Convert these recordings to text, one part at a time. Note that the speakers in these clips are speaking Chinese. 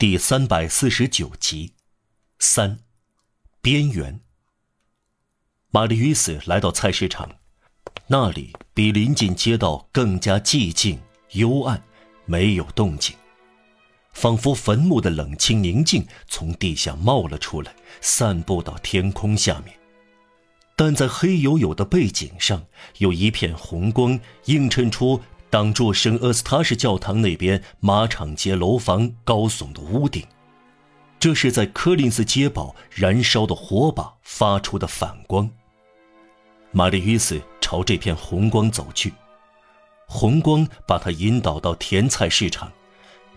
第三百四十九集，三，边缘。玛丽与斯来到菜市场，那里比临近街道更加寂静幽暗，没有动静，仿佛坟墓的冷清宁静从地下冒了出来，散布到天空下面。但在黑黝黝的背景上，有一片红光映衬出。挡住圣厄斯塔什教堂那边马场街楼房高耸的屋顶，这是在柯林斯街堡燃烧的火把发出的反光。玛丽与斯朝这片红光走去，红光把他引导到甜菜市场。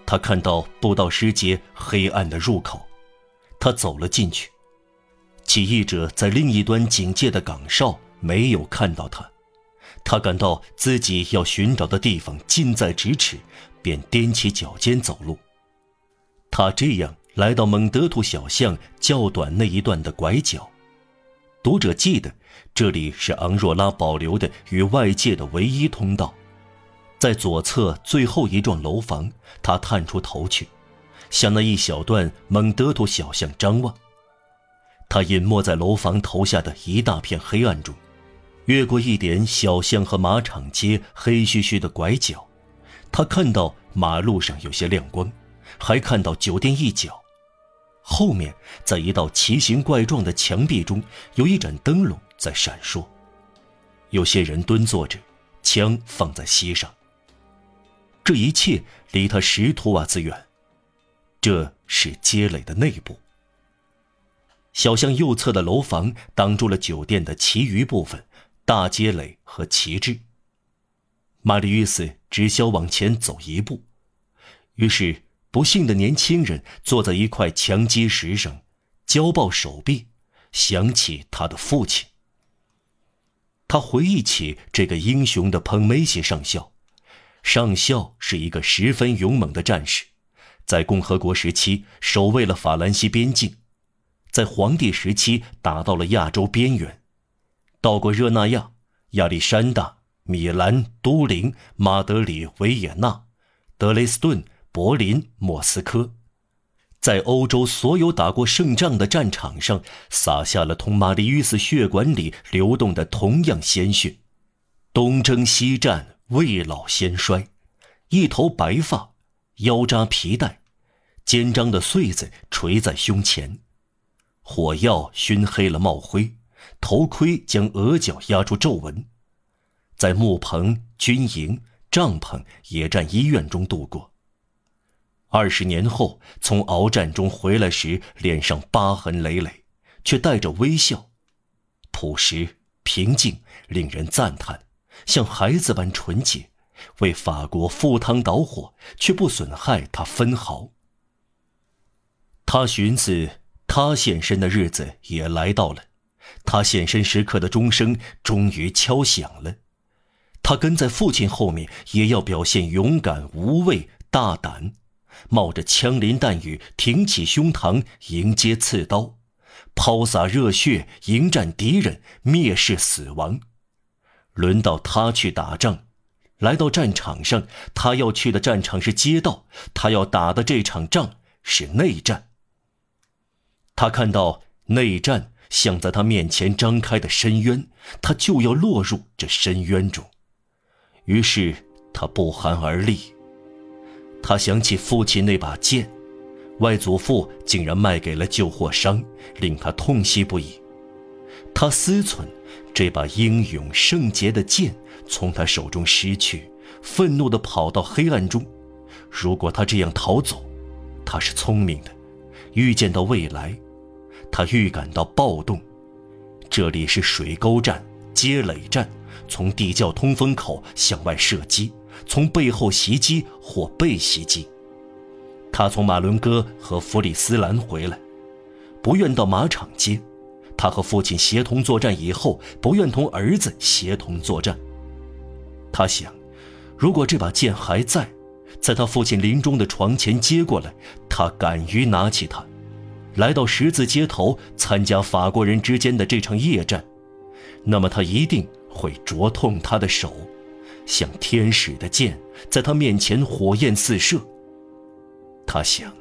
他看到布道师街黑暗的入口，他走了进去。起义者在另一端警戒的岗哨没有看到他。他感到自己要寻找的地方近在咫尺，便踮起脚尖走路。他这样来到蒙德图小巷较短那一段的拐角。读者记得，这里是昂若拉保留的与外界的唯一通道。在左侧最后一幢楼房，他探出头去，向那一小段蒙德图小巷张望。他隐没在楼房头下的一大片黑暗中。越过一点小巷和马场街黑黢黢的拐角，他看到马路上有些亮光，还看到酒店一角。后面，在一道奇形怪状的墙壁中，有一盏灯笼在闪烁。有些人蹲坐着，枪放在膝上。这一切离他十图瓦兹远。这是街垒的内部。小巷右侧的楼房挡住了酒店的其余部分。大街垒和旗帜。玛丽与斯只消往前走一步，于是不幸的年轻人坐在一块墙基石上，交抱手臂，想起他的父亲。他回忆起这个英雄的彭梅西上校。上校是一个十分勇猛的战士，在共和国时期守卫了法兰西边境，在皇帝时期打到了亚洲边缘。到过热那亚、亚历山大、米兰、都灵、马德里、维也纳、德累斯顿、柏林、莫斯科，在欧洲所有打过胜仗的战场上，洒下了同玛丽与斯血管里流动的同样鲜血。东征西战，未老先衰，一头白发，腰扎皮带，肩章的穗子垂在胸前，火药熏黑了帽徽。头盔将额角压出皱纹，在木棚、军营、帐篷、野战医院中度过。二十年后，从鏖战中回来时，脸上疤痕累累，却带着微笑，朴实、平静，令人赞叹，像孩子般纯洁，为法国赴汤蹈火，却不损害他分毫。他寻思，他现身的日子也来到了。他现身时刻的钟声终于敲响了，他跟在父亲后面，也要表现勇敢、无畏、大胆，冒着枪林弹雨，挺起胸膛迎接刺刀，抛洒热血迎战敌人，蔑视死亡。轮到他去打仗，来到战场上，他要去的战场是街道，他要打的这场仗是内战。他看到内战。像在他面前张开的深渊，他就要落入这深渊中。于是他不寒而栗。他想起父亲那把剑，外祖父竟然卖给了旧货商，令他痛惜不已。他思忖，这把英勇圣洁的剑从他手中失去，愤怒地跑到黑暗中。如果他这样逃走，他是聪明的，预见到未来。他预感到暴动，这里是水沟站、街垒站，从地窖通风口向外射击，从背后袭击或被袭击。他从马伦哥和弗里斯兰回来，不愿到马场街。他和父亲协同作战以后，不愿同儿子协同作战。他想，如果这把剑还在，在他父亲临终的床前接过来，他敢于拿起它。来到十字街头参加法国人之间的这场夜战，那么他一定会灼痛他的手，像天使的剑在他面前火焰四射。他想，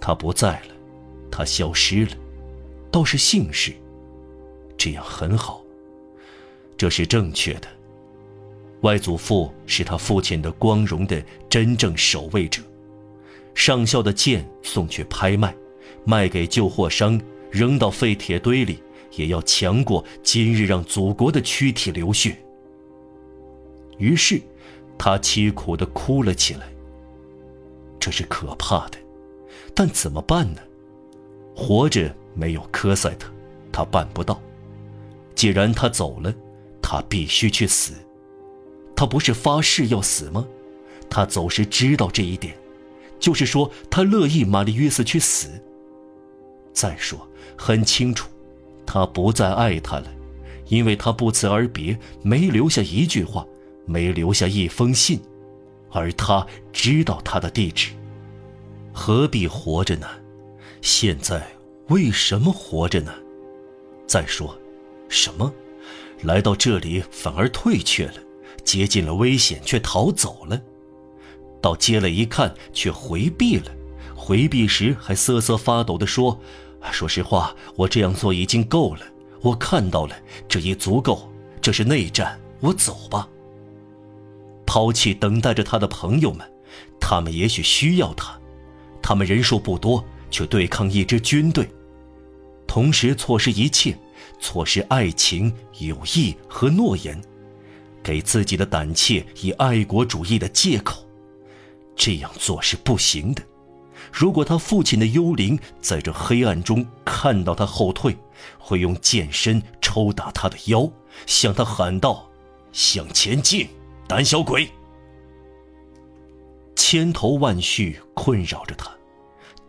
他不在了，他消失了，倒是姓氏，这样很好。这是正确的。外祖父是他父亲的光荣的真正守卫者，上校的剑送去拍卖，卖给旧货商，扔到废铁堆里，也要强过今日让祖国的躯体流血。于是，他凄苦地哭了起来。这是可怕的，但怎么办呢？活着没有科赛特，他办不到。既然他走了，他必须去死。他不是发誓要死吗？他走时知道这一点，就是说他乐意玛丽约瑟去死。再说，很清楚，他不再爱她了，因为他不辞而别，没留下一句话，没留下一封信。而他知道他的地址，何必活着呢？现在为什么活着呢？再说，什么？来到这里反而退却了，接近了危险却逃走了，到街了一看却回避了，回避时还瑟瑟发抖地说：“说实话，我这样做已经够了，我看到了，这也足够，这是内战，我走吧。”抛弃等待着他的朋友们，他们也许需要他，他们人数不多，却对抗一支军队，同时错失一切，错失爱情、友谊和诺言，给自己的胆怯以爱国主义的借口，这样做是不行的。如果他父亲的幽灵在这黑暗中看到他后退，会用剑身抽打他的腰，向他喊道：“向前进！”胆小鬼！千头万绪困扰着他，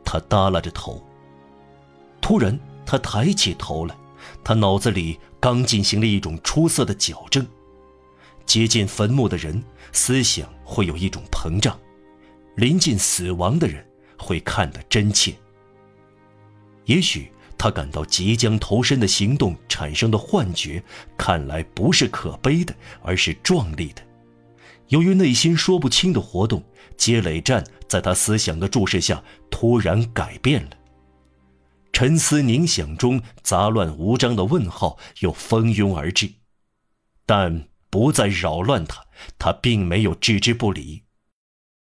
他耷拉着头。突然，他抬起头来，他脑子里刚进行了一种出色的矫正。接近坟墓的人，思想会有一种膨胀；临近死亡的人，会看得真切。也许他感到即将投身的行动产生的幻觉，看来不是可悲的，而是壮丽的。由于内心说不清的活动，接垒战在他思想的注视下突然改变了。沉思冥想中，杂乱无章的问号又蜂拥而至，但不再扰乱他，他并没有置之不理。